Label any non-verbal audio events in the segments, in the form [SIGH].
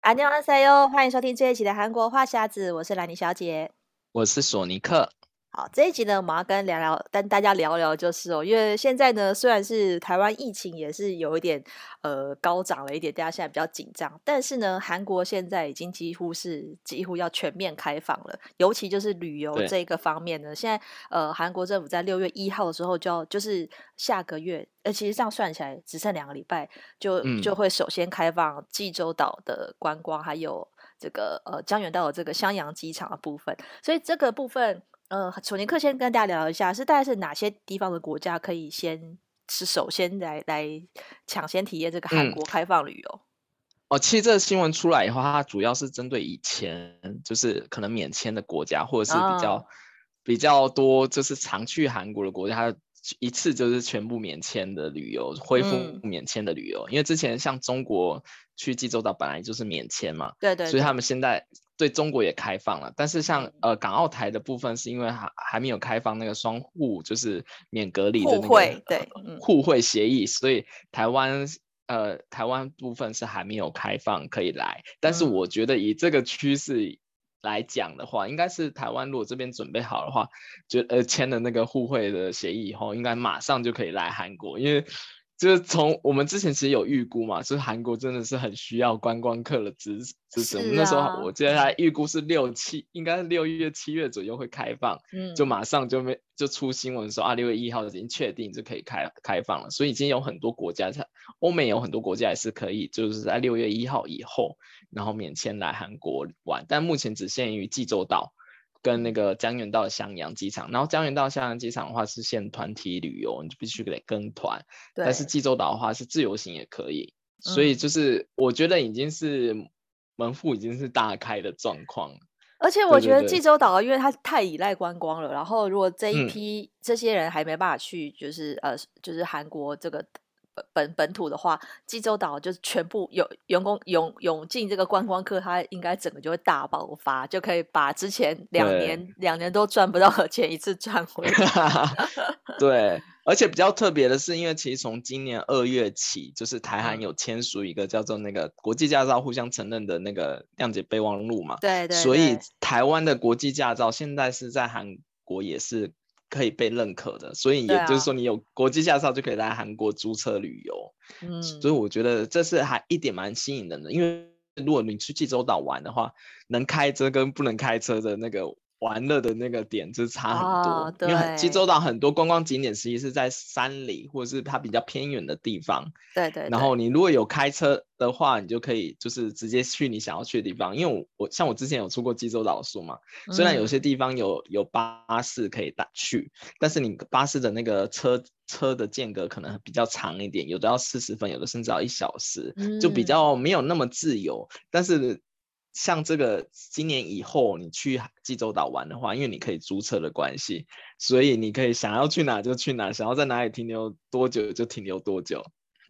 안녕하세요，欢迎收听这一期的韩国话匣子，我是兰妮小姐，我是索尼克。 好，这一集呢，我们要跟聊聊，跟大家聊聊，就是哦，因为现在呢，虽然是台湾疫情也是有一点呃高涨了一点，大家现在比较紧张，但是呢，韩国现在已经几乎是几乎要全面开放了，尤其就是旅游这一个方面呢，现在呃，韩国政府在六月一号的时候就要就是下个月，呃，其实这样算起来只剩两个礼拜，就就会首先开放济州岛的观光，还有这个呃江原道的这个襄阳机场的部分，所以这个部分。呃，索尼克先跟大家聊一下，是大概是哪些地方的国家可以先是首先来来抢先体验这个韩国开放旅游？嗯。哦，其实这个新闻出来以后，它主要是针对以前就是可能免签的国家，或者是比较、哦、比较多就是常去韩国的国家，它一次就是全部免签的旅游，恢复免签的旅游。嗯、因为之前像中国去济州岛本来就是免签嘛，对，对对，所以他们现在。对中国也开放了，但是像呃港澳台的部分，是因为还还没有开放那个双互，就是免隔离的那个互惠对、呃、互惠协议，所以台湾呃台湾部分是还没有开放可以来。但是我觉得以这个趋势来讲的话，嗯、应该是台湾如果这边准备好的话，就呃签了那个互惠的协议以后，应该马上就可以来韩国，因为。就是从我们之前其实有预估嘛，就是韩国真的是很需要观光客的支支持。啊、我们那时候我记得他预估是六七，应该是六月七月左右会开放，嗯，就马上就没就出新闻说啊，六月一号已经确定就可以开开放了。所以已经有很多国家，在欧美有很多国家也是可以，就是在六月一号以后，然后免签来韩国玩，但目前只限于济州岛。跟那个江原道襄阳机场，然后江原道襄阳机场的话是限团体旅游，你就必须得跟团。但是济州岛的话是自由行也可以，所以就是我觉得已经是门户已经是大开的状况。而且我觉得济州岛，因为它太依赖观光了，然后如果这一批这些人还没办法去，就是呃，就是韩国这个。本本土的话，济州岛就是全部有员工涌涌进这个观光客，它应该整个就会大爆发，就可以把之前两年两年都赚不到的钱一次赚回来。[LAUGHS] [LAUGHS] 对，而且比较特别的是，因为其实从今年二月起，就是台韩有签署一个叫做那个国际驾照互相承认的那个谅解备忘录嘛。对，对对。所以台湾的国际驾照现在是在韩国也是。可以被认可的，所以也就是说，你有国际驾照就可以来韩国租车旅游。嗯，所以我觉得这是还一点蛮吸引人的，因为如果你去济州岛玩的话，能开车跟不能开车的那个。玩乐的那个点就差很多，哦、因为济州岛很多观光景点实际是在山里或者是它比较偏远的地方。对，对对。然后你如果有开车的话，你就可以就是直接去你想要去的地方。因为我我像我之前有出过济州岛书嘛，虽然有些地方有有巴士可以打去，嗯、但是你巴士的那个车车的间隔可能比较长一点，有的要四十分，有的甚至要一小时，嗯、就比较没有那么自由。但是。像这个今年以后你去济州岛玩的话，因为你可以租车的关系，所以你可以想要去哪就去哪，想要在哪里停留多久就停留多久。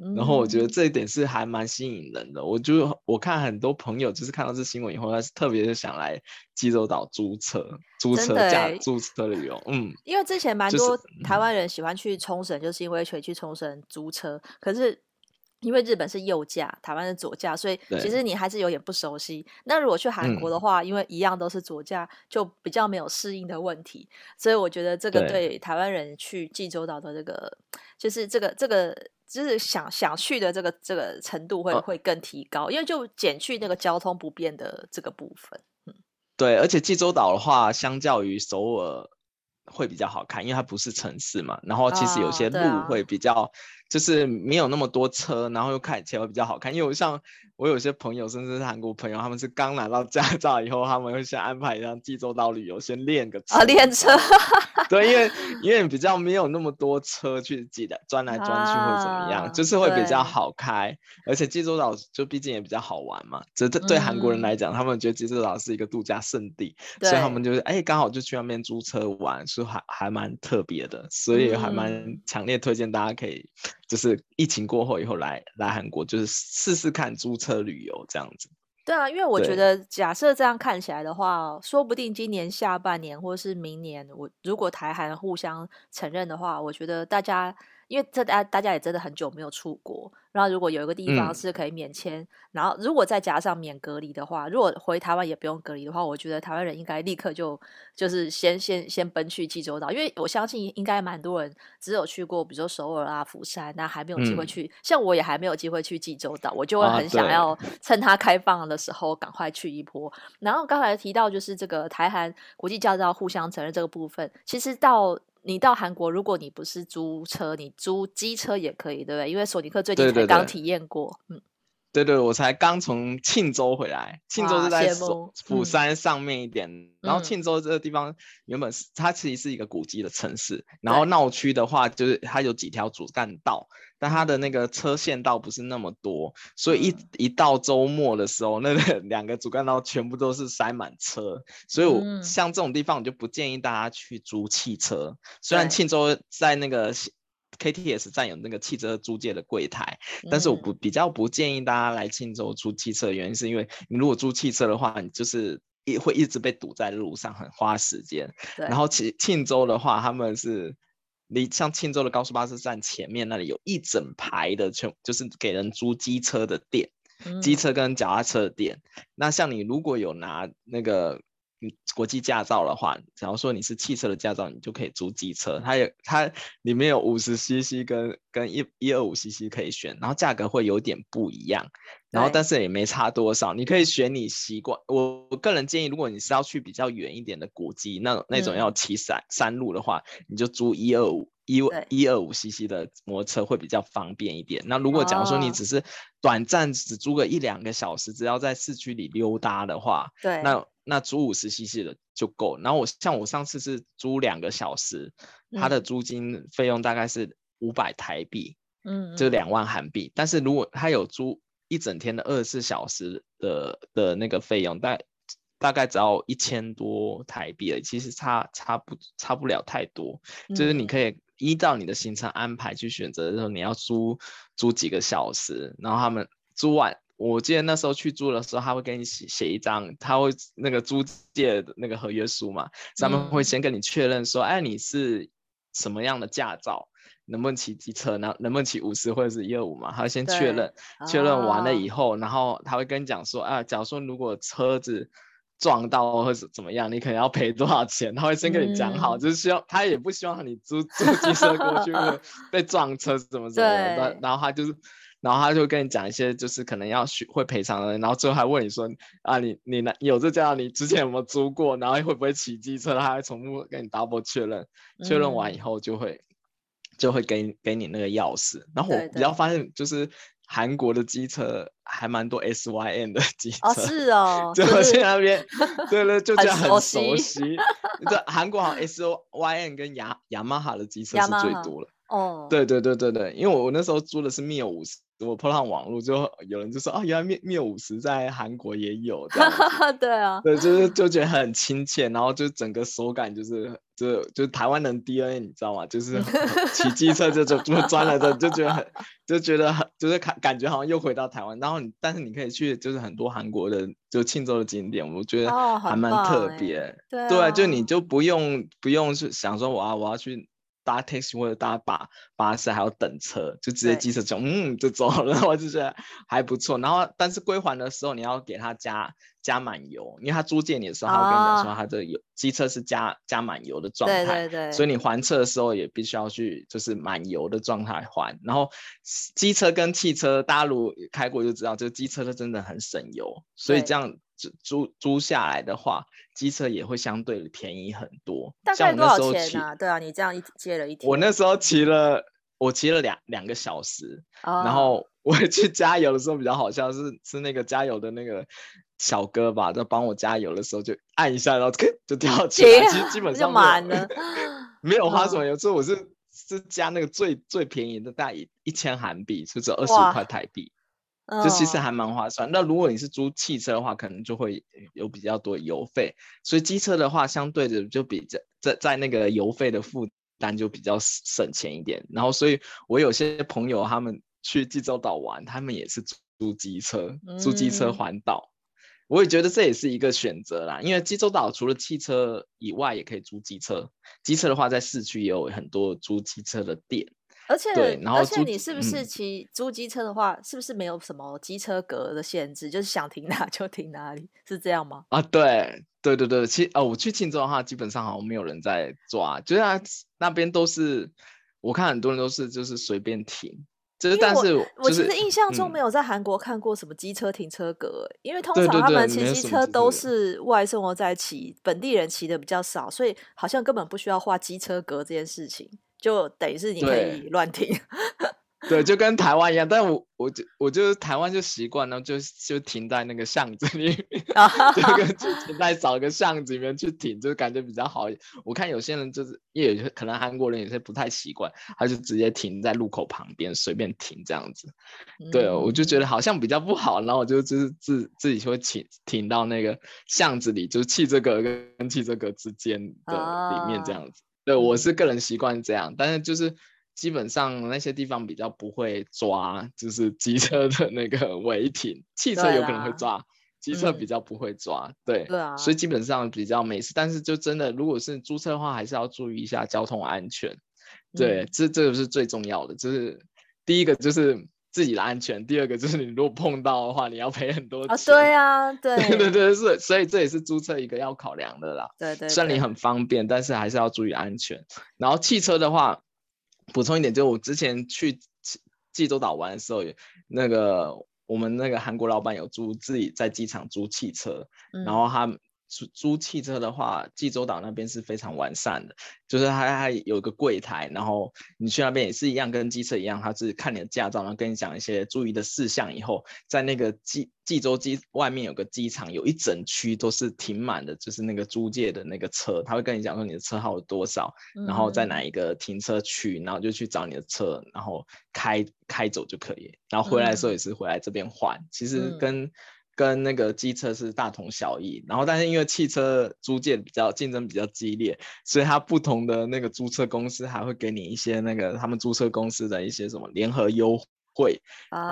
嗯、然后我觉得这一点是还蛮吸引人的。我就我看很多朋友就是看到这新闻以后，他是特别想来济州岛租车、租车加、租车旅游。嗯，因为之前蛮多台湾人喜欢去冲绳，就是因为可以去冲绳租车，可是。因为日本是右驾，台湾是左驾，所以其实你还是有点不熟悉。那如果去韩国的话，嗯、因为一样都是左驾，就比较没有适应的问题。所以我觉得这个对台湾人去济州岛的这个，就是这个这个，就是想想去的这个这个程度会、哦、会更提高，因为就减去那个交通不便的这个部分。嗯，对，而且济州岛的话，相较于首尔会比较好看，因为它不是城市嘛，然后其实有些路会比较。哦就是没有那么多车，然后又看起来会比较好看。因为我像我有些朋友，甚至是韩国朋友，他们是刚拿到驾照以后，他们会先安排一辆济州岛旅游，先练个车。啊，练车。对，因为因为比较没有那么多车去挤的钻来钻去或怎么样，啊、就是会比较好开。而且济州岛就毕竟也比较好玩嘛，这这对韩国人来讲，嗯、他们觉得济州岛是一个度假胜地，所以他们就是哎刚好就去那边租车玩，是还还蛮特别的，所以还蛮强烈推荐大家可以。就是疫情过后以后来来韩国，就是试试看租车旅游这样子。对啊，因为我觉得假设这样看起来的话，对说不定今年下半年或是明年，我如果台韩互相承认的话，我觉得大家因为这大大家也真的很久没有出国，然后如果有一个地方是可以免签，嗯、然后如果再加上免隔离的话，如果回台湾也不用隔离的话，我觉得台湾人应该立刻就就是先先先奔去济州岛，因为我相信应该蛮多人只有去过，比如说首尔啊、釜山，那还没有机会去，嗯、像我也还没有机会去济州岛，我就会很想要趁它开放的时候赶快去一波。然后刚才提到就是这个台韩国际驾照互相承认这个部分，其实到。你到韩国，如果你不是租车，你租机车也可以，对不对？因为索尼克最近才刚体验过，对对对嗯，对对，我才刚从庆州回来，庆州是在釜山上面一点，嗯、然后庆州这个地方原本是它其实是一个古迹的城市，然后闹区的话就是它有几条主干道。但它的那个车线道不是那么多，所以一一到周末的时候，那个两个主干道全部都是塞满车，所以我像这种地方，我就不建议大家去租汽车。虽然庆州在那个 KTX 站有那个汽车租借的柜台，但是我不比较不建议大家来庆州租汽车原因是因为你如果租汽车的话，你就是一会一直被堵在路上，很花时间。然后庆庆州的话，他们是。你像庆州的高速巴士站前面那里有一整排的，全就是给人租机车的店，机车跟脚踏车的店。那像你如果有拿那个。国际驾照的话，假如说你是汽车的驾照，你就可以租机车。它有它里面有五十 CC 跟跟一一二五 CC 可以选，然后价格会有点不一样，然后但是也没差多少。你可以选你习惯。我我个人建议，如果你是要去比较远一点的古迹，那那种要骑山山路的话，你就租一二五一一二五 CC 的摩托车会比较方便一点。那如果假如说你只是短暂只租个一两个小时，只要在市区里溜达的话，对，那。那租五十 CC 的就够，然后我像我上次是租两个小时，它的租金费用大概是五百台币，嗯，就两万韩币。但是如果它有租一整天的二十四小时的的那个费用，大大概只要一千多台币而已，其实差差不差不了太多。就是你可以依照你的行程安排去选择，说你要租租几个小时，然后他们租完。我记得那时候去租的时候，他会给你写写一张，他会那个租借的那个合约书嘛，上面会先跟你确认说，哎，你是什么样的驾照，能不能骑机车，能能不能骑五十或者是一二五嘛，他会先确认，确认完了以后，然后他会跟你讲说，啊，假如说如果车子撞到或者怎么样，你可能要赔多少钱，他会先跟你讲好，就是希望他也不希望你租 [LAUGHS] 租机车过去被撞车怎么怎么的，然后他就是。然后他就跟你讲一些，就是可能要学会赔偿的，然后最后还问你说啊，你你那有这家，你之前有没有租过？然后会不会骑机车？他还重复跟你 double 确认，确认完以后就会、嗯、就会给你给你那个钥匙。然后我比较发现，就是韩国的机车还蛮多 S Y N 的机车，哦是哦，就我现在那边，对对，就 [LAUGHS] 这样很熟悉。这韩国好像 S Y N 跟雅雅马哈的机车是最多了。哦，对对对对对，因为我我那时候租的是 Mio 五十。我碰上网络，就有人就说啊，原来 Mio 五十在韩国也有，这样 [LAUGHS] 对啊，对，就是就觉得很亲切，然后就整个手感就是就就台湾人 DNA，你知道吗？就是骑机车就就就钻了的，就觉得很就觉得很就是感感觉好像又回到台湾。然后你但是你可以去就是很多韩国的就庆州的景点，我觉得还蛮特别，哦欸、对、啊，就你就不用不用去想说我要我要去。搭 taxi 或者搭巴巴士还要等车，就直接机车就嗯就走了，[LAUGHS] 我就觉得还不错。然后但是归还的时候你要给他加加满油，因为他租借你的时候，他会跟你讲说他的油机车是加加满油的状态，对对对，所以你还车的时候也必须要去就是满油的状态还。然后机车跟汽车，大家如果开过就知道，这个机车它真的很省油，所以这样。租租下来的话，机车也会相对便宜很多。大概多少钱啊？对啊，你这样一借了一天，我那时候骑了，我骑了两两个小时，哦、然后我去加油的时候比较好笑，是是那个加油的那个小哥吧，在帮我加油的时候就按一下，然后就 [LAUGHS] 掉起来，其实基本上满了，[LAUGHS] 没有花什么油，所以我是是加那个最最便宜的，大概一千韩币，就只有二十五块台币。就其实还蛮划算。Oh. 那如果你是租汽车的话，可能就会有比较多油费。所以机车的话，相对的就比在在在那个油费的负担就比较省钱一点。然后，所以我有些朋友他们去济州岛玩，他们也是租机车，租机车环岛。Mm. 我也觉得这也是一个选择啦，因为济州岛除了汽车以外，也可以租机车。机车的话，在市区也有很多租机车的店。而且对，然后而且你是不是骑租机车的话，嗯、是不是没有什么机车格的限制，就是想停哪 [LAUGHS] 就停哪里，是这样吗？啊，对对对对，其哦，我去庆州的话，基本上好像没有人在抓，就是他那边都是，我看很多人都是就是随便停。就是，但是、就是、我其实印象中没有在韩国看过什么机车停车格，嗯，因为通常他们骑机车都是外送的在骑，本地人骑的比较少，所以好像根本不需要画机车格这件事情，就等于是你可以乱停。[LAUGHS] 对，就跟台湾一样，但我我就我就台湾就习惯了，就就停在那个巷子里面，就跟就停在找个巷子里面去停，就感觉比较好。我看有些人就是也可能韩国人有些不太习惯，他就直接停在路口旁边随便停这样子。对，我就觉得好像比较不好，然后我就就是自自己就会停停到那个巷子里，就是汽车格跟汽车格之间的里面这样子。对，我是个人习惯这样，但是就是。基本上那些地方比较不会抓，就是机车的那个违停，汽车有可能会抓，机车比较不会抓，嗯、对，对啊，所以基本上比较没事。但是就真的，如果是租车的话，还是要注意一下交通安全，对，嗯、这这个是最重要的。就是第一个就是自己的安全，第二个就是你如果碰到的话，你要赔很多钱。啊对啊，对 [LAUGHS] 对对对，是，所以这也是租车一个要考量的啦。对对，对，虽然你很方便，但是还是要注意安全。然后汽车的话。补充一点，就是我之前去济州岛玩的时候，那个我们那个韩国老板有租自己在机场租汽车，嗯、然后他。租租汽车的话，济州岛那边是非常完善的，就是它还有一个柜台，然后你去那边也是一样，跟机车一样，它是看你的驾照，然后跟你讲一些注意的事项。以后在那个济济州机外面有个机场，有一整区都是停满的，就是那个租借的那个车，他会跟你讲说你的车号有多少，然后在哪一个停车区，然后就去找你的车，然后开开走就可以。然后回来的时候也是回来这边换，其实跟。跟那个机车是大同小异，然后但是因为汽车租借比较竞争比较激烈，所以它不同的那个租车公司还会给你一些那个他们租车公司的一些什么联合优惠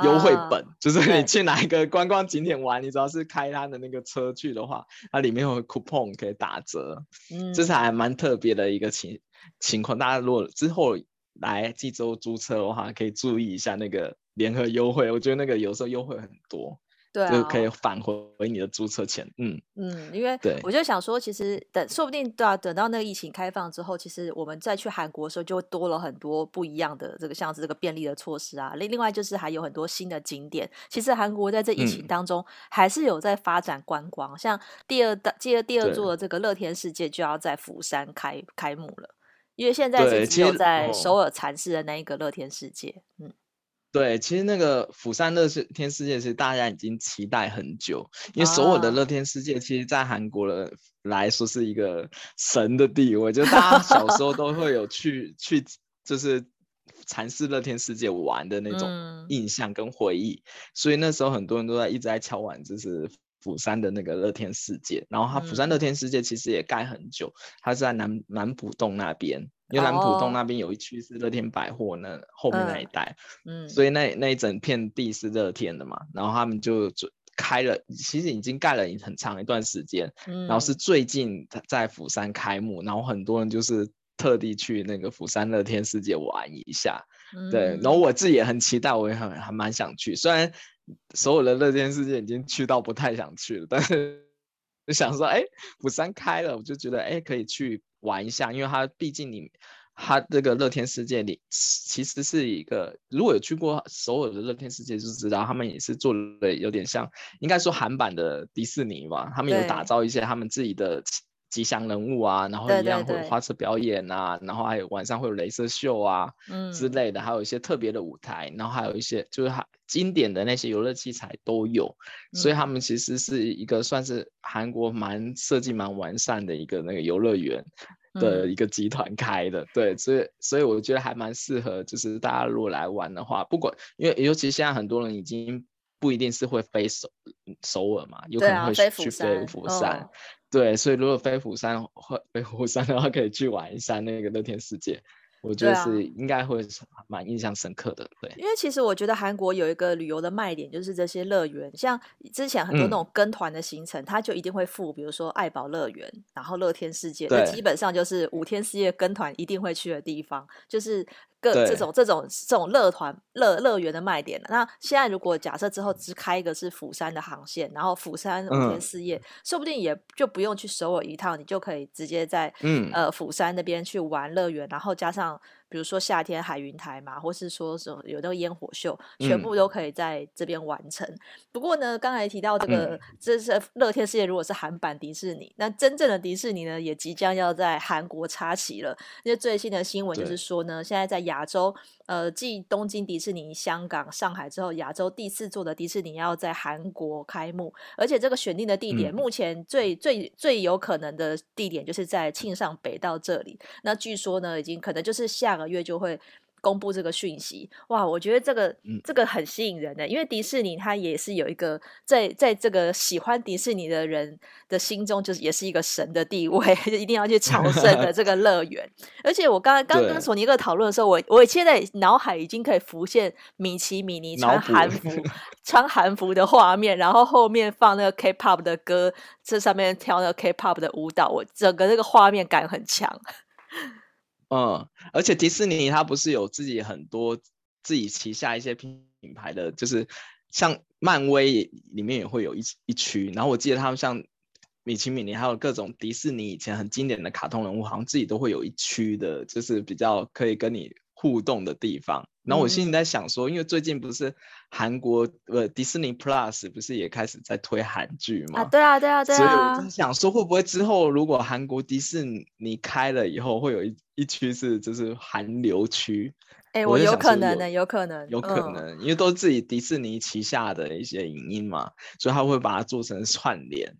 优惠本，就是你去哪一个观光景点玩，你只要是开他的那个车去的话，它里面有 coupon 可以打折，嗯，这是还蛮特别的一个情情况。大家如果之后来济州租车的话，可以注意一下那个联合优惠，我觉得那个有时候优惠很多。对、啊，就可以返回你的租车钱。嗯嗯，因为我就想说，其实等说不定对啊，等到那个疫情开放之后，其实我们再去韩国的时候，就会多了很多不一样的这个像是这个便利的措施啊。另另外就是还有很多新的景点。其实韩国在这疫情当中还是有在发展观光，嗯、像第二大第二第二座的这个乐天世界就要在釜山开开幕了，因为现在是只有在首尔蚕室的那一个乐天世界。嗯。对，其实那个釜山乐天世界是大家已经期待很久，因为所有的乐天世界其实，在韩国的来说是一个神的地位，就大家小时候都会有去 [LAUGHS] 去，就是尝试乐天世界玩的那种印象跟回忆，嗯，所以那时候很多人都在一直在敲碗，就是釜山的那个乐天世界，然后它釜山乐天世界其实也盖很久，它是在南南浦洞那边。因为南浦东那边有一区是乐天百货，那后面那一带，嗯，所以那那一整片地是乐天的嘛，然后他们就开了，其实已经盖了很长一段时间，嗯，然后是最近在釜山开幕，然后很多人就是特地去那个釜山乐天世界玩一下，嗯，对，然后我自己也很期待，我也很还蛮想去，虽然所有的乐天世界已经去到不太想去了，但是就想说，哎，釜山开了，我就觉得哎可以去。玩一下，因为它毕竟你，它这个乐天世界里其实是一个，如果有去过首尔的乐天世界就知道，他们也是做的有点像，应该说韩版的迪士尼吧，他们有打造一些他们自己的吉祥人物啊，然后一样会有花车表演啊，对对对，然后还有晚上会有镭射秀啊，嗯。之类的，还有一些特别的舞台，然后还有一些就是它经典的那些游乐器材都有，所以他们其实是一个算是韩国蛮设计蛮完善的一个那个游乐园的一个集团开的，对，所以所以我觉得还蛮适合，就是大家如果来玩的话，不管因为尤其现在很多人已经不一定是会飞首首尔嘛，有可能会去飞釜山。对，所以如果飞釜山或飞釜山的话，可以去玩一下那个乐天世界，我觉得是应该会蛮印象深刻的。对，因为其实我觉得韩国有一个旅游的卖点，就是这些乐园，像之前很多那种跟团的行程，它、嗯、就一定会附，比如说爱宝乐园，然后乐天世界，那基本上就是五天四夜跟团一定会去的地方，就是各这种这种这种乐团乐乐园的卖点。那现在如果假设之后只开一个是釜山的航线，然后釜山五天四夜，嗯、说不定也就不用去首尔一趟，你就可以直接在、嗯、呃釜山那边去玩乐园，然后加上。比如说夏天海云台嘛，或是说什么有那个烟火秀，全部都可以在这边完成。嗯、不过呢，刚才提到这个，嗯、这是乐天世界，如果是韩版迪士尼，那真正的迪士尼呢，也即将要在韩国插旗了。因为最新的新闻就是说呢，现在在亚洲，呃，继东京迪士尼、香港、上海之后，亚洲第四座的迪士尼要在韩国开幕，而且这个选定的地点，嗯、目前最最最有可能的地点就是在庆尚北道这里。那据说呢，已经可能就是下。个月就会公布这个讯息，哇！我觉得这个这个很吸引人的，因为迪士尼它也是有一个在在这个喜欢迪士尼的人的心中，就是也是一个神的地位，[LAUGHS] 一定要去朝圣的这个乐园。[LAUGHS] 而且我刚刚刚跟索尼克讨论的时候，我我现在脑海已经可以浮现米奇米妮穿韩服 [LAUGHS] 穿韩服的画面，然后后面放那个 K-pop 的歌，这上面跳那个 K-pop 的舞蹈，我整个这个画面感很强。嗯，而且迪士尼它不是有自己很多自己旗下一些品品牌的，就是像漫威里面也会有一一区，然后我记得他们像米奇米妮还有各种迪士尼以前很经典的卡通人物，好像自己都会有一区的，就是比较可以跟你互动的地方。然后我心里在想说，因为最近不是韩国呃迪士尼 Plus 不是也开始在推韩剧嘛？啊，对啊，对啊，对啊。所以我在想说，会不会之后如果韩国迪士尼开了以后，会有一一区是就是韩流区？哎、欸，我有可能的，有可能，有可能，嗯、因为都是自己迪士尼旗下的一些影音嘛，所以他会把它做成串联。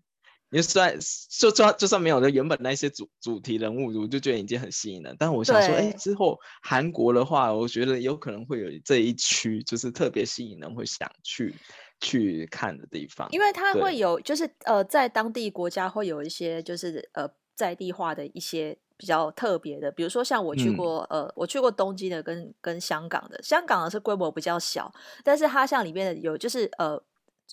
因为虽然就算就算没有了原本那些主主题人物，我就觉得已经很吸引了。但我想说，哎对，之后韩国的话，我觉得有可能会有这一区，就是特别吸引人会想去去看的地方。因为它会有，就是呃，在当地国家会有一些，就是呃，在地化的一些比较特别的，比如说像我去过，嗯、呃，我去过东京的跟跟香港的，香港的是规模比较小，但是它像里面的有就是呃。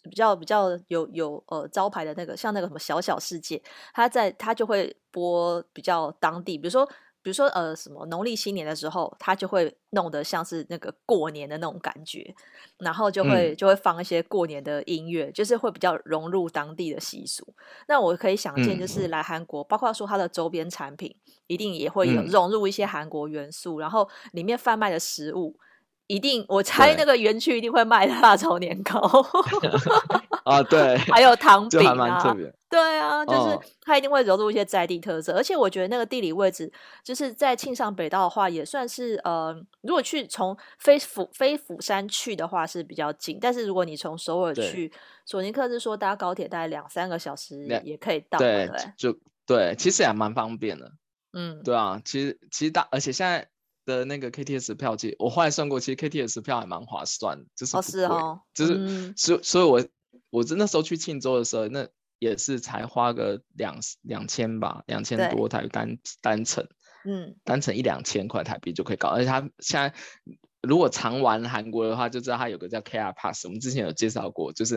比较比较有有呃招牌的那个，像那个什么小小世界，他在他就会播比较当地，比如说比如说呃什么农历新年的时候，他就会弄得像是那个过年的那种感觉，然后就会、嗯、就会放一些过年的音乐，就是会比较融入当地的习俗。那我可以想见，就是来韩国，嗯、包括说它的周边产品，一定也会有融入一些韩国元素，嗯、然后里面贩卖的食物。一定，我猜那个园区一定会卖辣炒年糕。[LAUGHS] 啊，对，还有糖饼啊，特别。对啊，就是它一定会融入一些在地特色，哦、而且我觉得那个地理位置，就是在庆尚北道的话，也算是呃，如果去从飞釜飞釜山去的话是比较近，但是如果你从首尔去，索尼克是说搭高铁大概两三个小时也可以到，对，对。就对，其实也蛮方便的，嗯，对啊，其实其实大，而且现在。的那个 KTS 票其实我后来算过，其实 KTS 票还蛮划算，就是，哦是哦，就是所、嗯、所以，我我那时候去庆州的时候，那也是才花个两两千吧，两千多台单单程，嗯，单程一两千块台币就可以搞，而且他现在。如果常玩韩国的话，就知道它有个叫 KR Pass，我们之前有介绍过，就是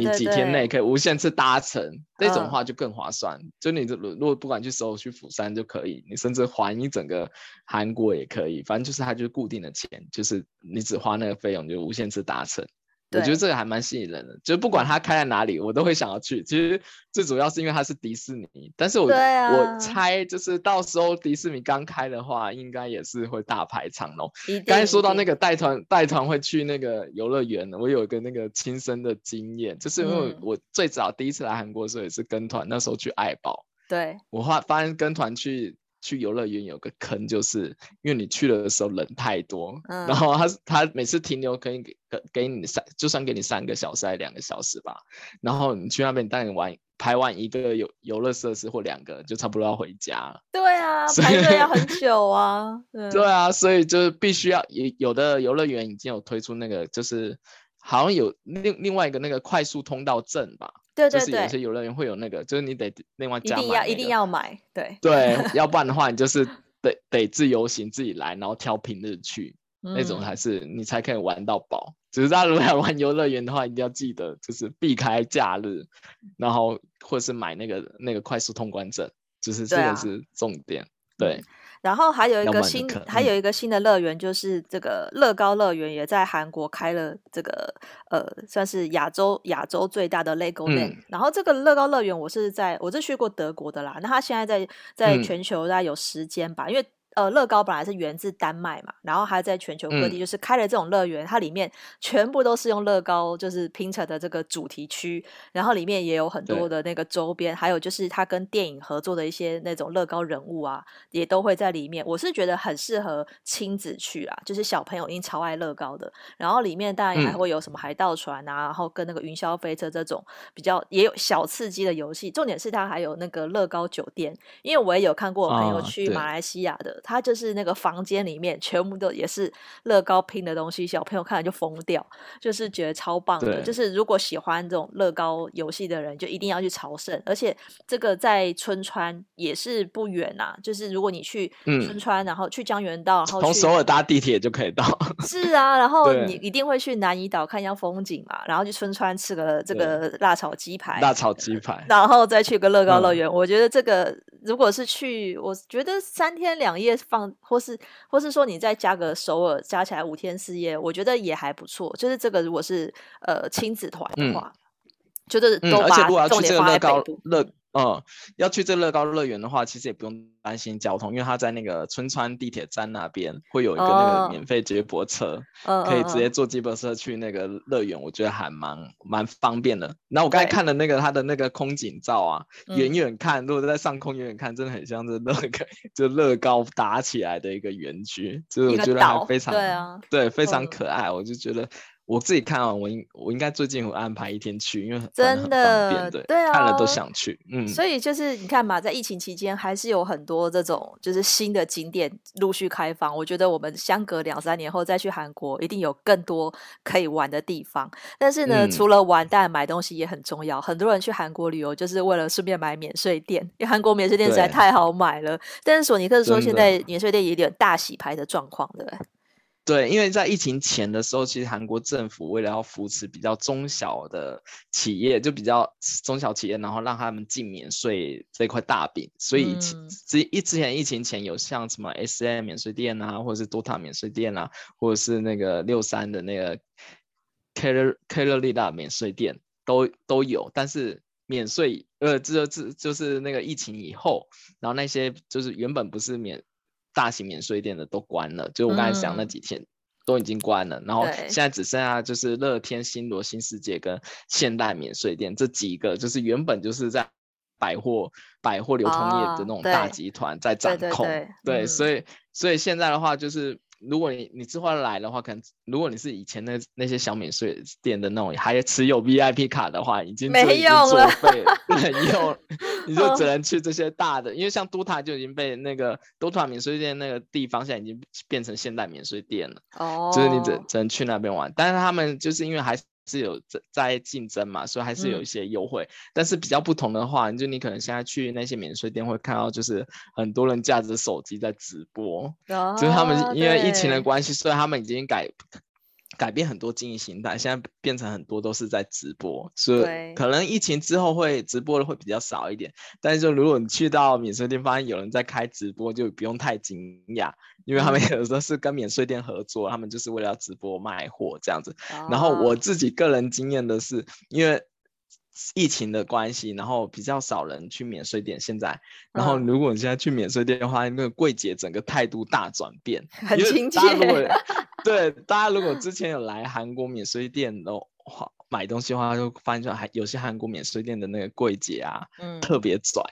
你几天内可以无限次搭乘，哦、对对对，这种话就更划算。嗯、就你如果不管去首尔去釜山就可以，你甚至环一整个韩国也可以，反正就是它就是固定的钱，就是你只花那个费用就无限次搭乘。对我觉得这个还蛮吸引人的，就不管它开在哪里，我都会想要去。其实最主要是因为它是迪士尼，但是我、啊、我猜就是到时候迪士尼刚开的话，应该也是会大排长龙。刚才说到那个带团带团会去那个游乐园，我有一个那个亲身的经验，就是因为我最早第一次来韩国的时候也是跟团，那时候去爱宝。对，我发发现跟团去。去游乐园有个坑，就是因为你去了的时候人太多，嗯、然后他他每次停留可以给给你三，就算给你三个小时还是两个小时吧，然后你去那边带你玩排完一个游游乐设施或两个，就差不多要回家。对啊，排队要很 [LAUGHS] 久啊。对，对啊，所以就是必须要有有的游乐园已经有推出那个，就是好像有另另外一个那个快速通道证吧。对对对，就是有些游乐园会有那个，就是你得另外加买、那个，一定要一定要买，对对，要不然的话你就是得得自由行自己来，然后挑平日去，嗯、那种才是你才可以玩到饱。只是大家如果要玩游乐园的话，一定要记得就是避开假日，然后或者是买那个那个快速通关证，就是这个是重点。对，啊、对。然后还有一个新，还有一个新的乐园，就是这个乐高乐园也在韩国开了这个呃，算是亚洲亚洲最大的 Legoland。嗯、然后这个乐高乐园，我是在我是去过德国的啦，那他现在在在全球大概有十间吧，嗯、因为。呃，乐高本来是源自丹麦嘛，然后它在全球各地就是开了这种乐园，嗯、它里面全部都是用乐高就是拼成的这个主题区，然后里面也有很多的那个周边，还有就是它跟电影合作的一些那种乐高人物啊，也都会在里面。我是觉得很适合亲子去啊，就是小朋友一定超爱乐高的。然后里面当然也还会有什么海盗船啊，嗯、然后跟那个云霄飞车这种比较也有小刺激的游戏。重点是它还有那个乐高酒店，因为我也有看过我朋友去马来西亚的。哦它就是那个房间里面全部都也是乐高拼的东西，小朋友看了就疯掉，就是觉得超棒的。就是如果喜欢这种乐高游戏的人，就一定要去朝圣。而且这个在春川也是不远呐、啊，就是如果你去春川，嗯、然后去江原道，然后从首尔搭地铁就可以到。是啊，然后你一定会去南怡岛看一下风景嘛，然后去春川吃个这个辣炒鸡排，辣炒鸡排，然后再去个乐高乐园。嗯、我觉得这个如果是去，我觉得三天两夜。放，或是或是说你再加个首尔，加起来五天四夜，我觉得也还不错。就是这个如果是呃亲子团的话，嗯、就是都把重点放在北部。嗯，要去这乐高乐园的话，其实也不用担心交通，因为它在那个春川地铁站那边会有一个那个免费接驳车，哦、可以直接坐接驳车去那个乐园，我觉得还蛮蛮方便的。那我刚才看的那个它的那个空景照啊，远远看，如果在上空远远看，真的很像这乐高，就乐高打起来的一个园区，就是我觉得还非常对啊，对，非常可爱，嗯、我就觉得。我自己看啊，我应我应该最近会安排一天去，因为真的对，对啊，看了都想去，嗯。所以就是你看嘛，在疫情期间，还是有很多这种就是新的景点陆续开放。我觉得我们相隔两三年后再去韩国，一定有更多可以玩的地方。但是呢，嗯、除了玩，当然买东西也很重要。很多人去韩国旅游就是为了顺便买免税店，因为韩国免税店实在太好买了。但是索尼克说，现在免税店也有点大洗牌的状况，对不对？对，因为在疫情前的时候，其实韩国政府为了要扶持比较中小的企业，就比较中小企业，然后让他们进免税这块大饼，所以之一之前疫情前有像什么 SM 免税店啊，或者是 DOTA 免税店啊，或者是那个六三的那个 Keller Keller Lida 免税店都都有，但是免税呃，这这就是那个疫情以后，然后那些就是原本不是免。大型免税店的都关了，就我刚才讲那几天都已经关了，嗯、然后现在只剩下就是乐天、新罗、新世界跟现代免税店这几个，就是原本就是在百货百货流通业的那种大集团在掌控，哦、对，对，所以所以现在的话就是。如果你你之后来的话，可能如果你是以前那那些小免税店的那种，还持有 VIP 卡的话，已经 [LAUGHS] 没用了，没用，你就只能去这些大的，因为像 DOTA 就已经被那个 DOTA 免税店那个地方现在已经变成现代免税店了，哦，就是你只只能去那边玩，但是他们就是因为还是。是有在在竞争嘛，所以还是有一些优惠。嗯、但是比较不同的话，就你可能现在去那些免税店会看到，就是很多人架着手机在直播，哦、就是他们因为疫情的关系，所以他们已经改改变很多经营形态，现在变成很多都是在直播，所以可能疫情之后会直播的会比较少一点。但是就如果你去到免税店发现有人在开直播，就不用太惊讶。因为他们有时候是跟免税店合作，他们就是为了要直播卖货这样子。然后我自己个人经验的是，因为疫情的关系，然后比较少人去免税店。现在，然后如果你现在去免税店的话，那个柜姐整个态度大转变，很亲切。[LAUGHS] 对，大家如果之前有来韩国免税店的话，买东西的话，就发现说还有些韩国免税店的那个柜姐啊，嗯，特别拽。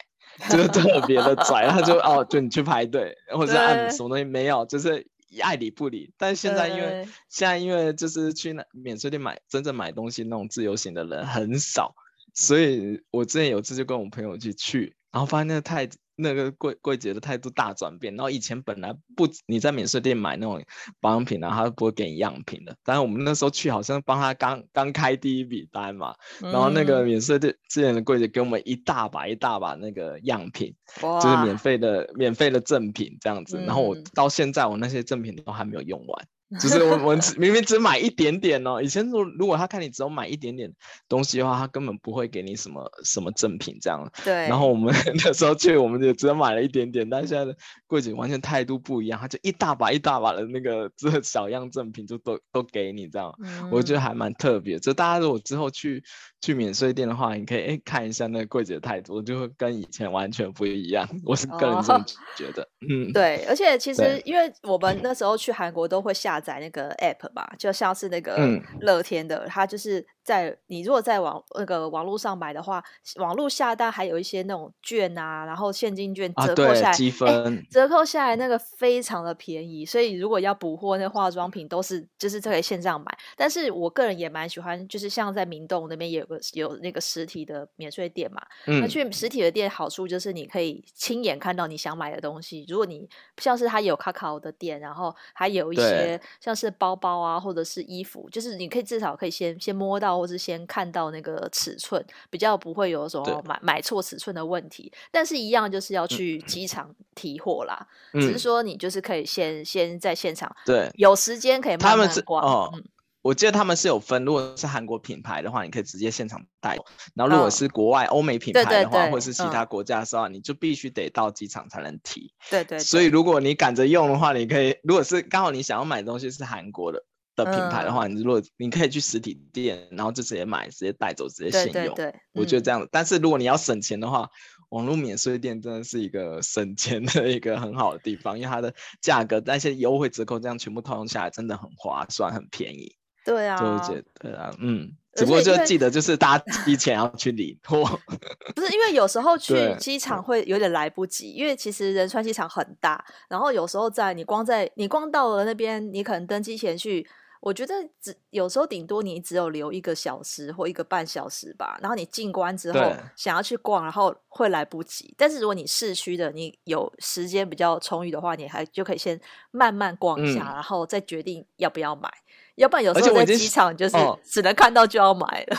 就是特别的拽，[LAUGHS] 他就哦，就你去排队，或者按什么东西没有，就是爱理不理。但是现在因为对现在因为就是去那免税店买真正买东西那种自由行的人很少，所以我之前有次就跟我朋友去去，然后发现那个太。那个柜柜姐的态度大转变，然后以前本来不你在免税店买那种保养品啊，他都不会给你样品的。但是我们那时候去，好像帮他刚刚开第一笔单嘛，嗯、然后那个免税店之前的柜姐给我们一大把一大把那个样品，就是免费的免费的赠品这样子。然后我到现在我那些赠品都还没有用完。[LAUGHS] 就是我我明明只买一点点哦，以前如如果他看你只有买一点点东西的话，他根本不会给你什么什么赠品这样。对。然后我们 [LAUGHS] 那时候去，我们就只买了一点点，但现在的柜姐完全态度不一样，他就一大把一大把的那个这小样赠品就都都给你这样，嗯、我觉得还蛮特别。就大家如果之后去去免税店的话，你可以哎看一下那个柜姐的态度，就会跟以前完全不一样。我是个人这么 [LAUGHS] 觉得。哦、嗯，对，而且其实因为我们那时候去韩国都会下载那个 app。吧，就像是那个乐天的，嗯、它就是在你如果在网那个网络上买的话，网络下单还有一些那种券啊，然后现金券折扣下来，积分、欸、折扣下来那个非常的便宜，所以如果要补货，那化妆品都是就是可以线上买。但是我个人也蛮喜欢，就是像在明洞那边也有个有那个实体的免税店嘛，嗯、那去实体的店好处就是你可以亲眼看到你想买的东西。如果你像是它有 Kakao 的店，然后还有一些像是包包。包啊，或者是衣服，就是你可以至少可以先先摸到，或是先看到那个尺寸，比较不会有什么买买错尺寸的问题。但是，一样就是要去机场提货啦。嗯、只是说你就是可以先先在现场，对，有时间可以慢慢逛。哦，嗯、我记得他们是有分，如果是韩国品牌的话，你可以直接现场带；然后如果是国外欧美品牌的话，对对对，或者是其他国家的时候，嗯、你就必须得到机场才能提。对，对对。所以，如果你赶着用的话，你可以，如果是刚好你想要买的东西是韩国的。的品牌的话，你如果你可以去实体店，然后就直接买，直接带走，直接现用。对对对，我觉得这样。嗯、但是如果你要省钱的话，网络免税店真的是一个省钱的一个很好的地方，因为它的价格那些优惠折扣这样全部套用下来，真的很划算，很便宜。对啊，就觉得啊，嗯，只不过就记得就是大家 [LAUGHS] 提前要去领货。不是因为有时候 [LAUGHS] 去机场会有点来不及，因为其实仁川机场很大，然后有时候在你光在你光到了那边，你可能登机前去。我觉得只有时候顶多你只有留一个小时或一个半小时吧，然后你进关之后想要去逛，然后会来不及。但是如果你市区的你有时间比较充裕的话，你还就可以先慢慢逛一下，嗯、然后再决定要不要买。要不然有时候在机场就是只能看到就要买了。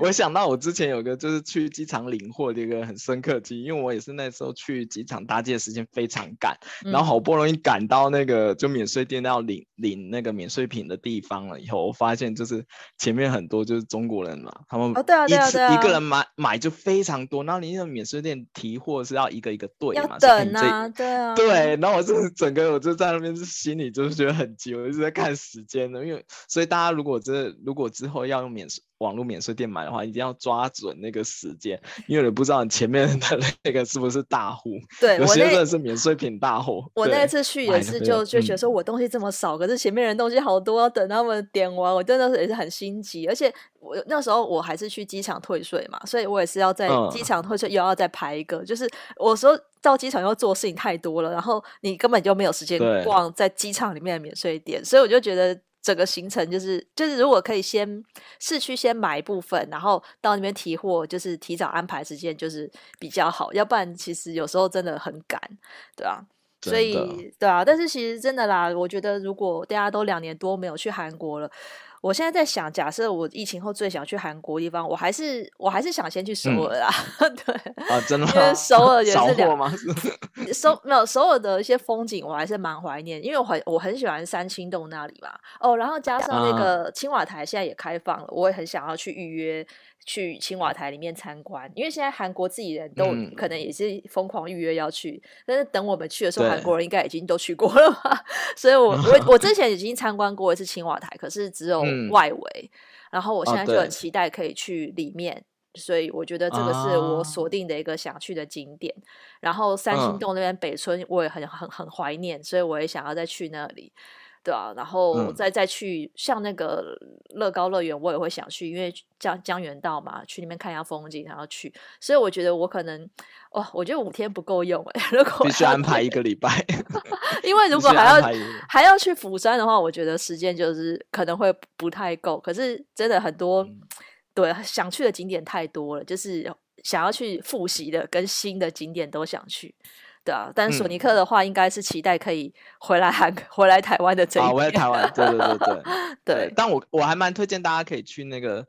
我想到我之前有个就是去机场领货的一个很深刻记忆，因为我也是那时候去机场搭机的时间非常赶，嗯、然后好不容易赶到那个就免税店要领领那个免税品的地方了以后，我发现就是前面很多就是中国人嘛，他们哦、对啊对啊对啊、一个人买买就非常多，然后你那个免税店提货是要一个一个对嘛，要等啊，对啊，对，然后我就是整个我就在那边是心里就是觉得很急，我一直在看时间的，因为所以大家如果这如果之后要用免税。网络免税店买的话，一定要抓准那个时间，因为你不知道你前面的那个是不是大户。对，有些真的是免税品大户。我那次去也是就，就就觉得说我东西这么少，嗯、可是前面人东西好多，要等他们点完，我真的是也是很心急。而且我那时候我还是去机场退税嘛，所以我也是要在机场退税，又要再排一个。嗯、就是我说到机场要做事情太多了，然后你根本就没有时间逛在机场里面的免税店，所以我就觉得。整个行程就是就是，如果可以先市区先买一部分，然后到那边提货，就是提早安排时间，就是比较好。要不然，其实有时候真的很赶，对啊，所以对啊，但是其实真的啦，我觉得如果大家都两年多没有去韩国了。我现在在想，假设我疫情后最想去韩国的地方，我还是我还是想先去首尔啊。嗯、[LAUGHS] 对啊，真的吗？因为首尔也是两 [LAUGHS] 首没有首尔的一些风景，我还是蛮怀念，因为我很我很喜欢三清洞那里嘛。哦，然后加上那个青瓦台现在也开放了，我也很想要去预约。去青瓦台里面参观，因为现在韩国自己人都可能也。是疯狂预约要去，嗯、但是等我们去的时候，韩国人应该已经都去过了吧？[LAUGHS] 所以我我我之前已经参观过一次青瓦台，可是只有外围，嗯、然后我现在就很期待可以去里面，哦、所以我觉得这个是我锁定的一个想去的景点。啊、然后三星洞那边北村我也很很很怀念，所以我也想要再去那里。对啊，然后再再去、嗯、像那个乐高乐园，我也会想去，因为江江原道嘛，去那边看一下风景，然后去。所以我觉得我可能，哦，我觉得五天不够用哎，[LAUGHS] 如果必须安排一个礼拜，[LAUGHS] 因为 [LAUGHS] 如果还要还要去釜山的话，我觉得时间就是可能会不太够。可是真的很多，嗯、对，想去的景点太多了，就是想要去复习的跟新的景点都想去。对啊，但是索尼克的话，应该是期待可以回来韩、嗯、[LAUGHS] 回来台湾的这一。啊，回来台湾，对对对对对。但我我还蛮推荐大家可以去那个，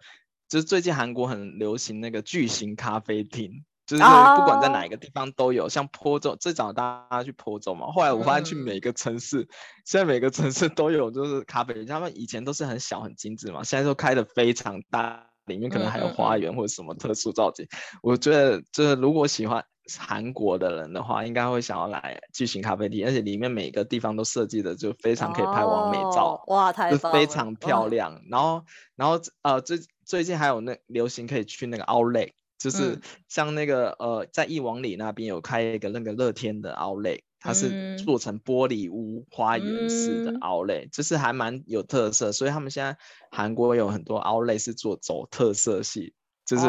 就是最近韩国很流行那个巨型咖啡厅，就是不管在哪一个地方都有。像坡州，最早大家去坡州嘛，后来我发现去每个城市，嗯、现在每个城市都有，就是咖啡。他们以前都是很小很精致嘛，现在都开的非常大，里面可能还有花园或者什么特殊造景。嗯嗯嗯，我觉得，就是如果喜欢韩国的人的话，应该会想要来巨型咖啡厅，而且里面每个地方都设计的就非常可以拍完美照，哦、哇，太棒了，非常漂亮。然后，然后呃，最最近还有那流行可以去那个 Outlet，就是像那个、嗯、呃，在艺王里那边有开一个那个乐天的 Outlet，它是做成玻璃屋花园式的 Outlet，、嗯、就是还蛮有特色。所以他们现在韩国有很多 Outlet 是做走特色系。就是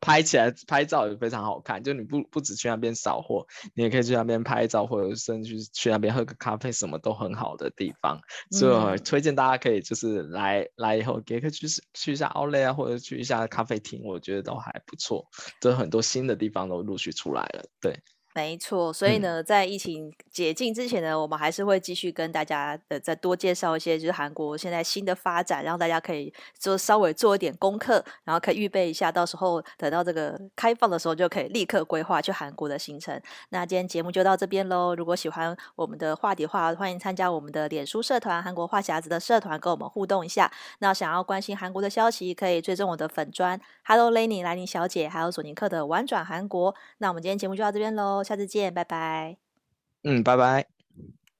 拍起来拍照也非常好看，就你不不只去那边扫货，你也可以去那边拍照，或者甚至去那边喝个咖啡，什么都很好的地方。嗯、所以我推荐大家可以就是来来以后，也可以去去一下 Outlet 啊，或者去一下咖啡厅，我觉得都还不错。这很多新的地方都陆续出来了，对。没错，所以呢，在疫情解禁之前呢，我们还是会继续跟大家呃再多介绍一些，就是韩国现在新的发展，让大家可以做稍微做一点功课，然后可以预备一下，到时候等到这个开放的时候，就可以立刻规划去韩国的行程。那今天节目就到这边喽。如果喜欢我们的话题的话，欢迎参加我们的脸书社团“韩国话匣子”的社团，跟我们互动一下。那想要关心韩国的消息，可以追踪我的粉专 “Hello Lenny 兰妮小姐”，还有索尼克的玩转韩国。那我们今天节目就到这边喽。下次见拜拜。嗯拜拜。